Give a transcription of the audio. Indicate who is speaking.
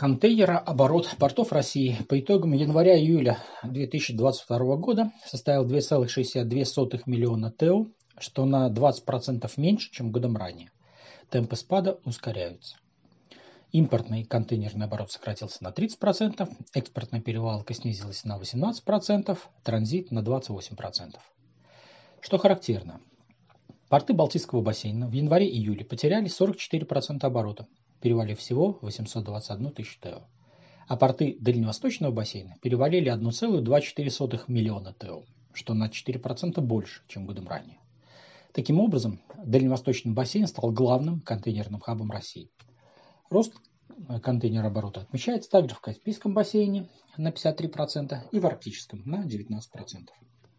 Speaker 1: Контейнерооборот портов России по итогам января-июля 2022 года составил 2,62 миллиона ТЭУ, что на 20% меньше, чем годом ранее. Темпы спада ускоряются. Импортный контейнерный оборот сократился на 30%, экспортная перевалка снизилась на 18%, транзит на 28%. Что характерно, порты Балтийского бассейна в январе-июле потеряли 44% оборота, перевалив всего 821 тысячу ТЭО. А порты Дальневосточного бассейна перевалили 1,24 миллиона ТЭО, что на 4% больше, чем годом ранее. Таким образом, Дальневосточный бассейн стал главным контейнерным хабом России. Рост контейнероборота отмечается также в Каспийском бассейне на 53% и в Арктическом на 19%.